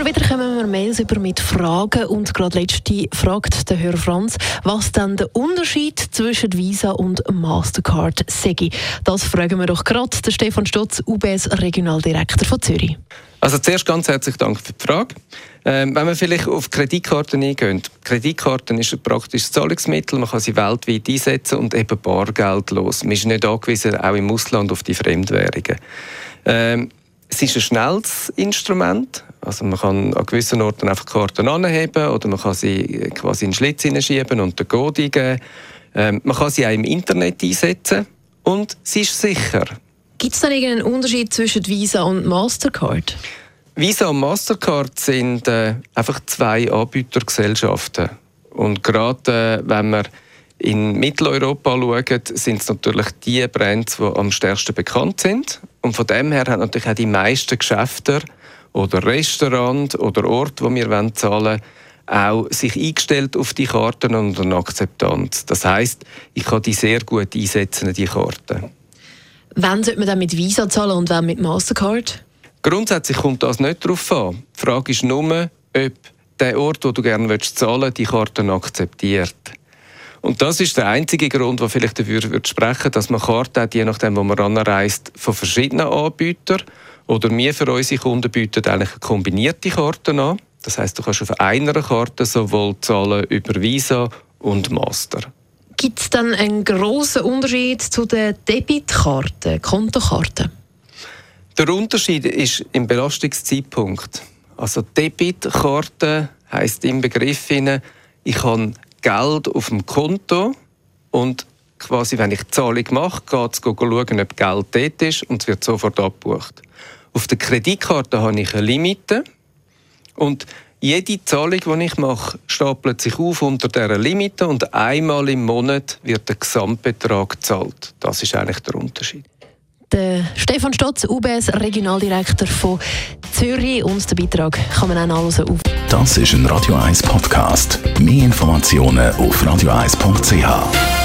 Immer wieder kommen wir Mails über mit Fragen und gerade letzte fragt der Herr Franz, was dann der Unterschied zwischen Visa und Mastercard sei. Das fragen wir doch gerade den Stefan Stotz, UBS Regionaldirektor von Zürich. Also zuerst ganz herzlichen Dank für die Frage. Ähm, wenn wir vielleicht auf Kreditkarten eingehen. Kreditkarten ist ein praktisches Zahlungsmittel, man kann sie weltweit einsetzen und eben bargeldlos. Man ist nicht angewiesen, auch im Ausland, auf die Fremdwährungen. Ähm, es ist ein schnelles Instrument. Also man kann an gewissen Orten einfach Karten anheben oder man kann sie quasi in den Schlitz hineinschieben und den Code eingeben. Ähm, man kann sie auch im Internet einsetzen und sie ist sicher. Gibt es da irgendeinen Unterschied zwischen Visa und Mastercard? Visa und Mastercard sind äh, einfach zwei Anbietergesellschaften. Und gerade äh, wenn wir in Mitteleuropa schauen, sind es natürlich die Brands, die am stärksten bekannt sind. Und von dem her haben natürlich auch die meisten Geschäfte oder Restaurants oder Orte, wo wir zahlen wollen, auch sich eingestellt auf die Karten und eine Akzeptanz. Das heißt, ich kann die sehr gut einsetzen, die Karten. Wann sollte man dann mit Visa zahlen und wann mit Mastercard? Grundsätzlich kommt das nicht darauf an. Die Frage ist nur, ob der Ort, wo du gerne zahlen willst, die Karten akzeptiert. Und das ist der einzige Grund, der vielleicht dafür würde sprechen dass man Karten hat, je nachdem, wo man anreist, von verschiedenen Anbietern. Oder wir für unsere Kunden bieten eigentlich eine kombinierte Karten an. Das heißt, du kannst auf einer Karte sowohl zahlen über Visa und Master. Gibt es dann einen grossen Unterschied zu den Debitkarten, Kontokarten? Der Unterschied ist im Belastungszeitpunkt. Also Debitkarte heißt im Begriff ich habe Geld auf dem Konto und quasi, wenn ich die Zahlung mache, geht es schauen, ob Geld dort ist und es wird sofort abgebucht. Auf der Kreditkarte habe ich eine Limite und jede Zahlung, die ich mache, stapelt sich auf unter dieser Limite und einmal im Monat wird der Gesamtbetrag gezahlt. Das ist eigentlich der Unterschied. Der Stefan Stotz, UBS Regionaldirektor von Zürich und den Beitrag kann man auch nachlesen auf. Das ist ein Radio 1 Podcast. Mehr Informationen auf radio1.ch.